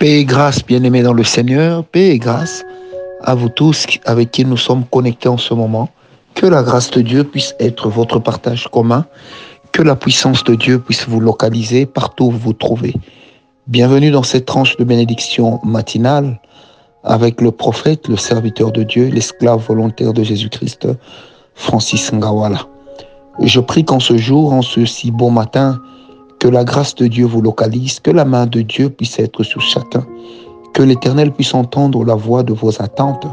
Paix et grâce, bien-aimés dans le Seigneur, paix et grâce à vous tous avec qui nous sommes connectés en ce moment. Que la grâce de Dieu puisse être votre partage commun, que la puissance de Dieu puisse vous localiser partout où vous vous trouvez. Bienvenue dans cette tranche de bénédiction matinale avec le prophète, le serviteur de Dieu, l'esclave volontaire de Jésus-Christ, Francis Ngawala. Je prie qu'en ce jour, en ce si beau matin, que la grâce de Dieu vous localise, que la main de Dieu puisse être sur chacun, que l'Éternel puisse entendre la voix de vos attentes,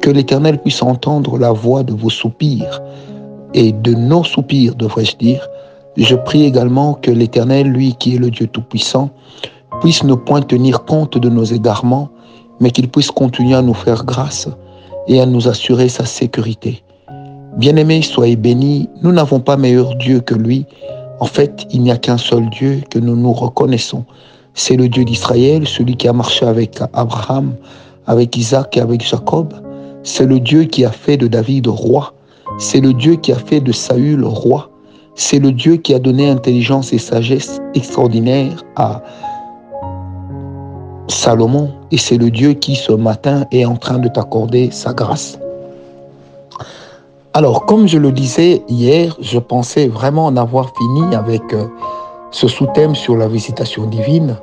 que l'Éternel puisse entendre la voix de vos soupirs et de nos soupirs, devrais-je dire. Je prie également que l'Éternel, lui qui est le Dieu Tout-Puissant, puisse ne point tenir compte de nos égarements, mais qu'il puisse continuer à nous faire grâce et à nous assurer sa sécurité. Bien-aimés, soyez bénis, nous n'avons pas meilleur Dieu que lui, en fait, il n'y a qu'un seul Dieu que nous nous reconnaissons. C'est le Dieu d'Israël, celui qui a marché avec Abraham, avec Isaac et avec Jacob. C'est le Dieu qui a fait de David roi. C'est le Dieu qui a fait de Saül roi. C'est le Dieu qui a donné intelligence et sagesse extraordinaire à Salomon. Et c'est le Dieu qui ce matin est en train de t'accorder sa grâce. Alors, comme je le disais hier, je pensais vraiment en avoir fini avec euh, ce sous-thème sur la visitation divine,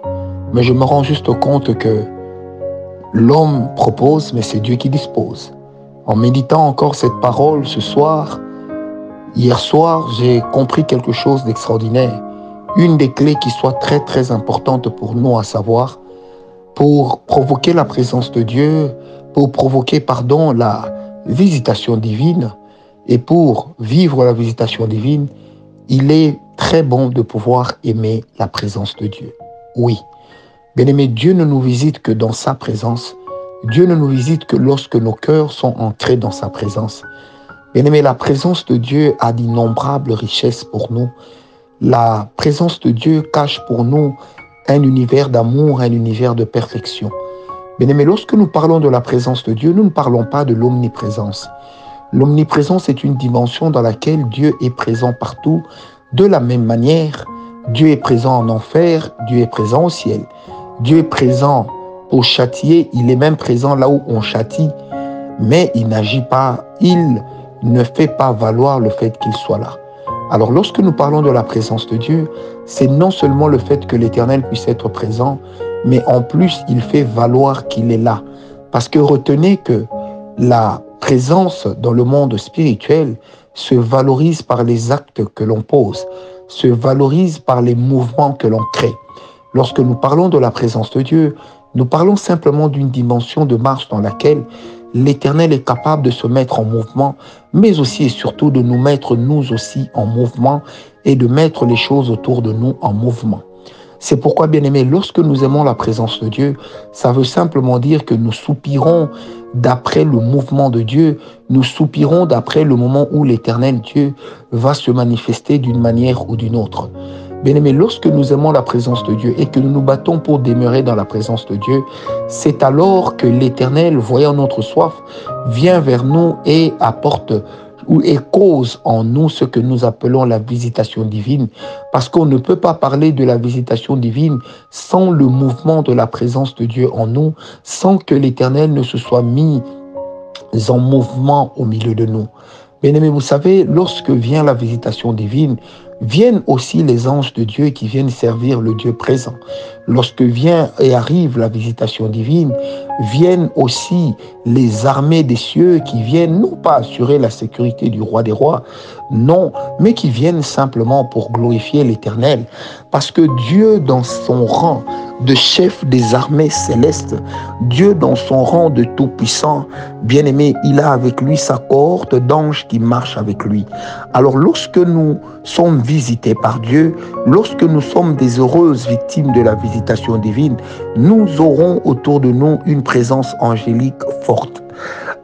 mais je me rends juste compte que l'homme propose, mais c'est Dieu qui dispose. En méditant encore cette parole ce soir, hier soir, j'ai compris quelque chose d'extraordinaire. Une des clés qui soit très très importante pour nous à savoir, pour provoquer la présence de Dieu, pour provoquer, pardon, la visitation divine, et pour vivre la visitation divine, il est très bon de pouvoir aimer la présence de Dieu. Oui. Bien aimé, Dieu ne nous visite que dans sa présence. Dieu ne nous visite que lorsque nos cœurs sont ancrés dans sa présence. Bien aimé, la présence de Dieu a d'innombrables richesses pour nous. La présence de Dieu cache pour nous un univers d'amour, un univers de perfection. Bien aimé, lorsque nous parlons de la présence de Dieu, nous ne parlons pas de l'omniprésence. L'omniprésence est une dimension dans laquelle Dieu est présent partout. De la même manière, Dieu est présent en enfer, Dieu est présent au ciel. Dieu est présent pour châtier, il est même présent là où on châtie, mais il n'agit pas, il ne fait pas valoir le fait qu'il soit là. Alors lorsque nous parlons de la présence de Dieu, c'est non seulement le fait que l'Éternel puisse être présent, mais en plus il fait valoir qu'il est là. Parce que retenez que la présence dans le monde spirituel se valorise par les actes que l'on pose, se valorise par les mouvements que l'on crée. Lorsque nous parlons de la présence de Dieu, nous parlons simplement d'une dimension de marche dans laquelle l'Éternel est capable de se mettre en mouvement, mais aussi et surtout de nous mettre nous aussi en mouvement et de mettre les choses autour de nous en mouvement. C'est pourquoi, bien aimé, lorsque nous aimons la présence de Dieu, ça veut simplement dire que nous soupirons d'après le mouvement de Dieu, nous soupirons d'après le moment où l'éternel Dieu va se manifester d'une manière ou d'une autre. Bien aimé, lorsque nous aimons la présence de Dieu et que nous nous battons pour demeurer dans la présence de Dieu, c'est alors que l'Éternel, voyant notre soif, vient vers nous et apporte et cause en nous ce que nous appelons la visitation divine, parce qu'on ne peut pas parler de la visitation divine sans le mouvement de la présence de Dieu en nous, sans que l'Éternel ne se soit mis en mouvement au milieu de nous. Bien aimé, vous savez, lorsque vient la visitation divine, viennent aussi les anges de Dieu qui viennent servir le Dieu présent. Lorsque vient et arrive la visitation divine, viennent aussi les armées des cieux qui viennent non pas assurer la sécurité du roi des rois, non, mais qui viennent simplement pour glorifier l'Éternel. Parce que Dieu, dans son rang de chef des armées célestes, Dieu, dans son rang de tout-puissant, bien-aimé, il a avec lui sa cohorte d'anges qui marchent avec lui. Alors lorsque nous sommes visités par Dieu, lorsque nous sommes des heureuses victimes de la divine, nous aurons autour de nous une présence angélique forte.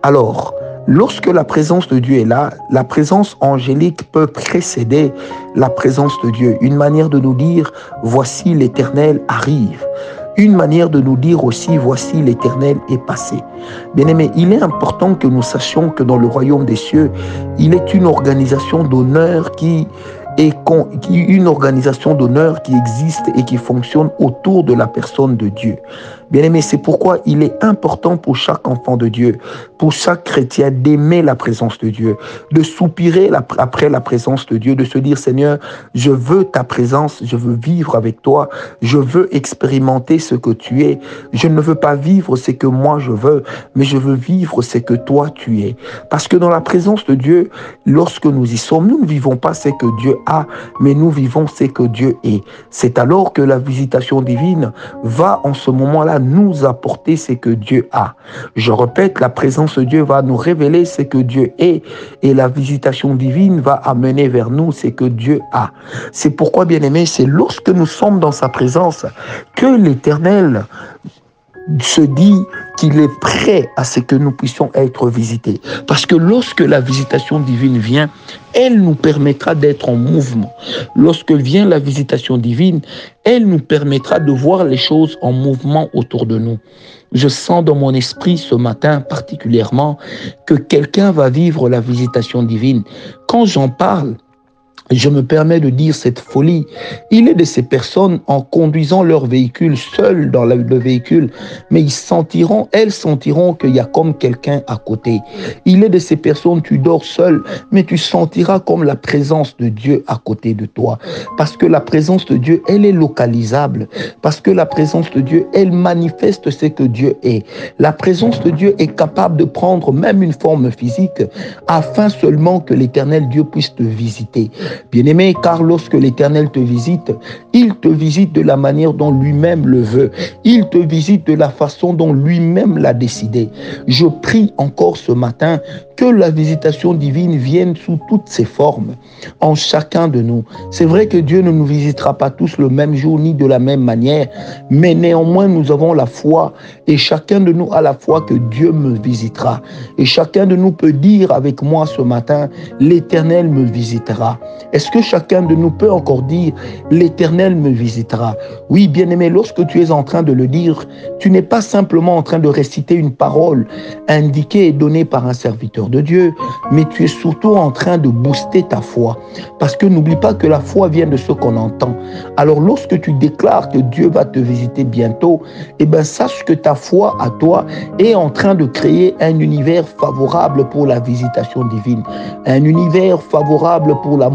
Alors, lorsque la présence de Dieu est là, la présence angélique peut précéder la présence de Dieu. Une manière de nous dire, voici l'Éternel arrive. Une manière de nous dire aussi, voici l'Éternel est passé. Bien aimé, il est important que nous sachions que dans le royaume des cieux, il est une organisation d'honneur qui et une organisation d'honneur qui existe et qui fonctionne autour de la personne de Dieu. Bien aimé, c'est pourquoi il est important pour chaque enfant de Dieu, pour chaque chrétien d'aimer la présence de Dieu, de soupirer après la présence de Dieu, de se dire Seigneur, je veux ta présence, je veux vivre avec toi, je veux expérimenter ce que tu es. Je ne veux pas vivre ce que moi je veux, mais je veux vivre ce que toi tu es. Parce que dans la présence de Dieu, lorsque nous y sommes, nous ne vivons pas ce que Dieu a, mais nous vivons ce que Dieu est. C'est alors que la visitation divine va en ce moment-là nous apporter ce que Dieu a. Je répète, la présence de Dieu va nous révéler ce que Dieu est et la visitation divine va amener vers nous ce que Dieu a. C'est pourquoi, bien aimé, c'est lorsque nous sommes dans sa présence que l'Éternel se dit qu'il est prêt à ce que nous puissions être visités. Parce que lorsque la visitation divine vient, elle nous permettra d'être en mouvement. Lorsque vient la visitation divine, elle nous permettra de voir les choses en mouvement autour de nous. Je sens dans mon esprit ce matin particulièrement que quelqu'un va vivre la visitation divine. Quand j'en parle, je me permets de dire cette folie. Il est de ces personnes en conduisant leur véhicule seul dans le véhicule, mais ils sentiront, elles sentiront qu'il y a comme quelqu'un à côté. Il est de ces personnes, tu dors seul, mais tu sentiras comme la présence de Dieu à côté de toi. Parce que la présence de Dieu, elle est localisable. Parce que la présence de Dieu, elle manifeste ce que Dieu est. La présence de Dieu est capable de prendre même une forme physique afin seulement que l'éternel Dieu puisse te visiter. Bien-aimé, car lorsque l'Éternel te visite, il te visite de la manière dont lui-même le veut. Il te visite de la façon dont lui-même l'a décidé. Je prie encore ce matin que la visitation divine vienne sous toutes ses formes, en chacun de nous. C'est vrai que Dieu ne nous visitera pas tous le même jour ni de la même manière, mais néanmoins nous avons la foi et chacun de nous a la foi que Dieu me visitera. Et chacun de nous peut dire avec moi ce matin, l'Éternel me visitera. Est-ce que chacun de nous peut encore dire, l'Éternel me visitera? Oui, bien-aimé, lorsque tu es en train de le dire, tu n'es pas simplement en train de réciter une parole indiquée et donnée par un serviteur de Dieu, mais tu es surtout en train de booster ta foi. Parce que n'oublie pas que la foi vient de ce qu'on entend. Alors lorsque tu déclares que Dieu va te visiter bientôt, eh bien sache que ta foi à toi est en train de créer un univers favorable pour la visitation divine, un univers favorable pour la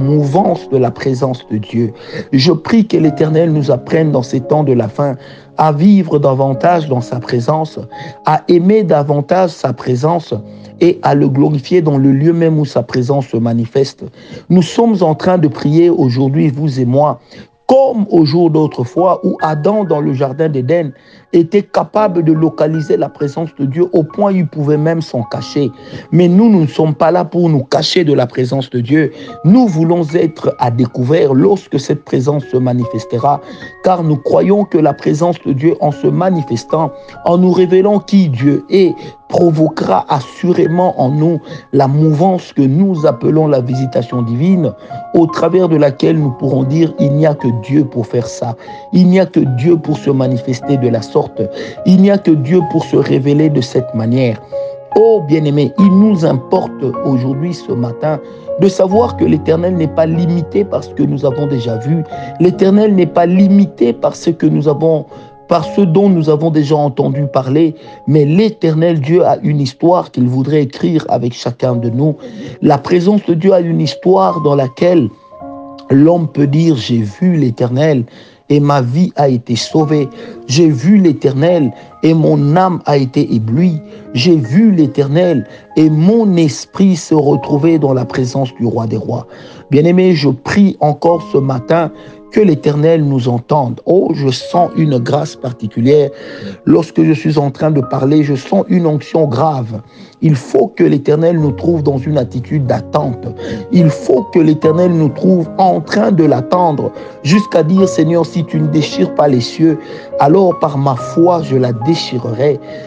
de la présence de Dieu. Je prie que l'Éternel nous apprenne dans ces temps de la fin à vivre davantage dans sa présence, à aimer davantage sa présence et à le glorifier dans le lieu même où sa présence se manifeste. Nous sommes en train de prier aujourd'hui, vous et moi, comme au jour d'autrefois où Adam dans le jardin d'Éden était capable de localiser la présence de Dieu au point où il pouvait même s'en cacher. Mais nous, nous ne sommes pas là pour nous cacher de la présence de Dieu. Nous voulons être à découvert lorsque cette présence se manifestera, car nous croyons que la présence de Dieu en se manifestant, en nous révélant qui Dieu est, provoquera assurément en nous la mouvance que nous appelons la visitation divine, au travers de laquelle nous pourrons dire il n'y a que Dieu pour faire ça, il n'y a que Dieu pour se manifester de la sorte, il n'y a que Dieu pour se révéler de cette manière. Oh bien-aimé, il nous importe aujourd'hui, ce matin, de savoir que l'Éternel n'est pas limité par ce que nous avons déjà vu. L'Éternel n'est pas limité par ce que nous avons par ce dont nous avons déjà entendu parler, mais l'Éternel Dieu a une histoire qu'il voudrait écrire avec chacun de nous. La présence de Dieu a une histoire dans laquelle l'homme peut dire j'ai vu l'Éternel et ma vie a été sauvée. J'ai vu l'Éternel et mon âme a été éblouie. J'ai vu l'Éternel et mon esprit se retrouvait dans la présence du roi des rois. Bien-aimé, je prie encore ce matin que l'Éternel nous entende. Oh, je sens une grâce particulière. Lorsque je suis en train de parler, je sens une onction grave. Il faut que l'Éternel nous trouve dans une attitude d'attente. Il faut que l'Éternel nous trouve en train de l'attendre jusqu'à dire, Seigneur, si tu ne déchires pas les cieux, alors par ma foi, je la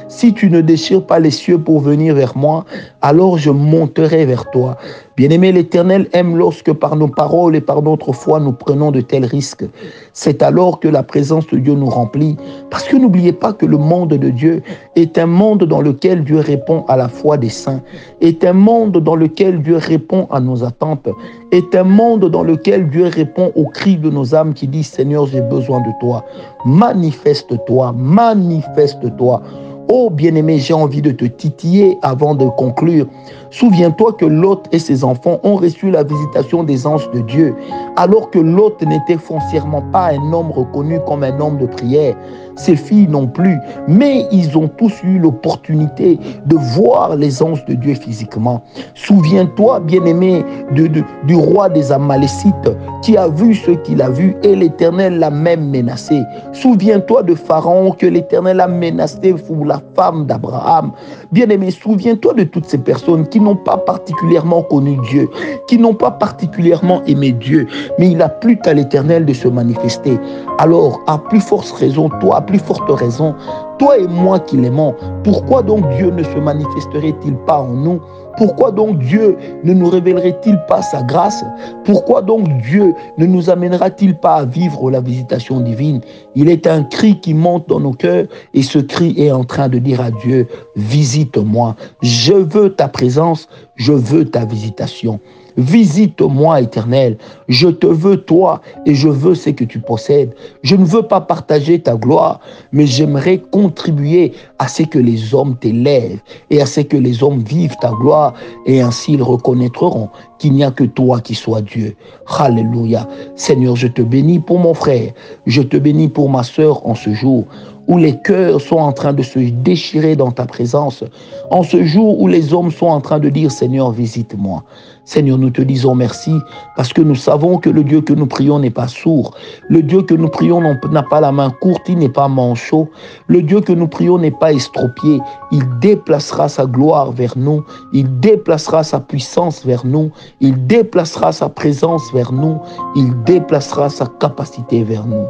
Si tu ne déchires pas les cieux pour venir vers moi, alors je monterai vers toi. Bien-aimé, l'Éternel aime lorsque par nos paroles et par notre foi nous prenons de tels risques. C'est alors que la présence de Dieu nous remplit. Parce que n'oubliez pas que le monde de Dieu est un monde dans lequel Dieu répond à la foi des saints, est un monde dans lequel Dieu répond à nos attentes, est un monde dans lequel Dieu répond aux cris de nos âmes qui disent Seigneur, j'ai besoin de toi. Manifeste-toi, manifeste-toi. Oh bien-aimé, j'ai envie de te titiller avant de conclure. Souviens-toi que Lot et ses enfants ont reçu la visitation des anges de Dieu, alors que Lot n'était foncièrement pas un homme reconnu comme un homme de prière. Ses filles non plus, mais ils ont tous eu l'opportunité de voir les anges de Dieu physiquement. Souviens-toi, bien-aimé, du roi des Amalécites qui a vu ce qu'il a vu et l'Éternel l'a même menacé. Souviens-toi de Pharaon que l'Éternel a menacé pour la femme d'Abraham. Bien-aimé, souviens-toi de toutes ces personnes qui n'ont pas particulièrement connu Dieu, qui n'ont pas particulièrement aimé Dieu, mais il a plu qu'à l'Éternel de se manifester. Alors, à plus forte raison, toi, à plus forte raison, toi et moi qui l'aimons, pourquoi donc Dieu ne se manifesterait-il pas en nous? Pourquoi donc Dieu ne nous révélerait-il pas sa grâce? Pourquoi donc Dieu ne nous amènera-t-il pas à vivre la visitation divine? Il est un cri qui monte dans nos cœurs et ce cri est en train de dire à Dieu, visite-moi, je veux ta présence, je veux ta visitation. Visite-moi, éternel. Je te veux, toi, et je veux ce que tu possèdes. Je ne veux pas partager ta gloire, mais j'aimerais contribuer à ce que les hommes t'élèvent et à ce que les hommes vivent ta gloire, et ainsi ils reconnaîtront qu'il n'y a que toi qui sois Dieu. Alléluia. Seigneur, je te bénis pour mon frère. Je te bénis pour ma sœur en ce jour où les cœurs sont en train de se déchirer dans ta présence, en ce jour où les hommes sont en train de dire Seigneur, visite-moi. Seigneur, nous te disons merci parce que nous savons que le Dieu que nous prions n'est pas sourd. Le Dieu que nous prions n'a pas la main courte, il n'est pas manchot. Le Dieu que nous prions n'est pas estropié. Il déplacera sa gloire vers nous. Il déplacera sa puissance vers nous. Il déplacera sa présence vers nous. Il déplacera sa capacité vers nous.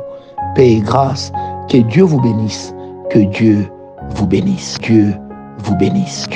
Paix et grâce que Dieu vous bénisse. Que Dieu vous bénisse. Dieu vous bénisse.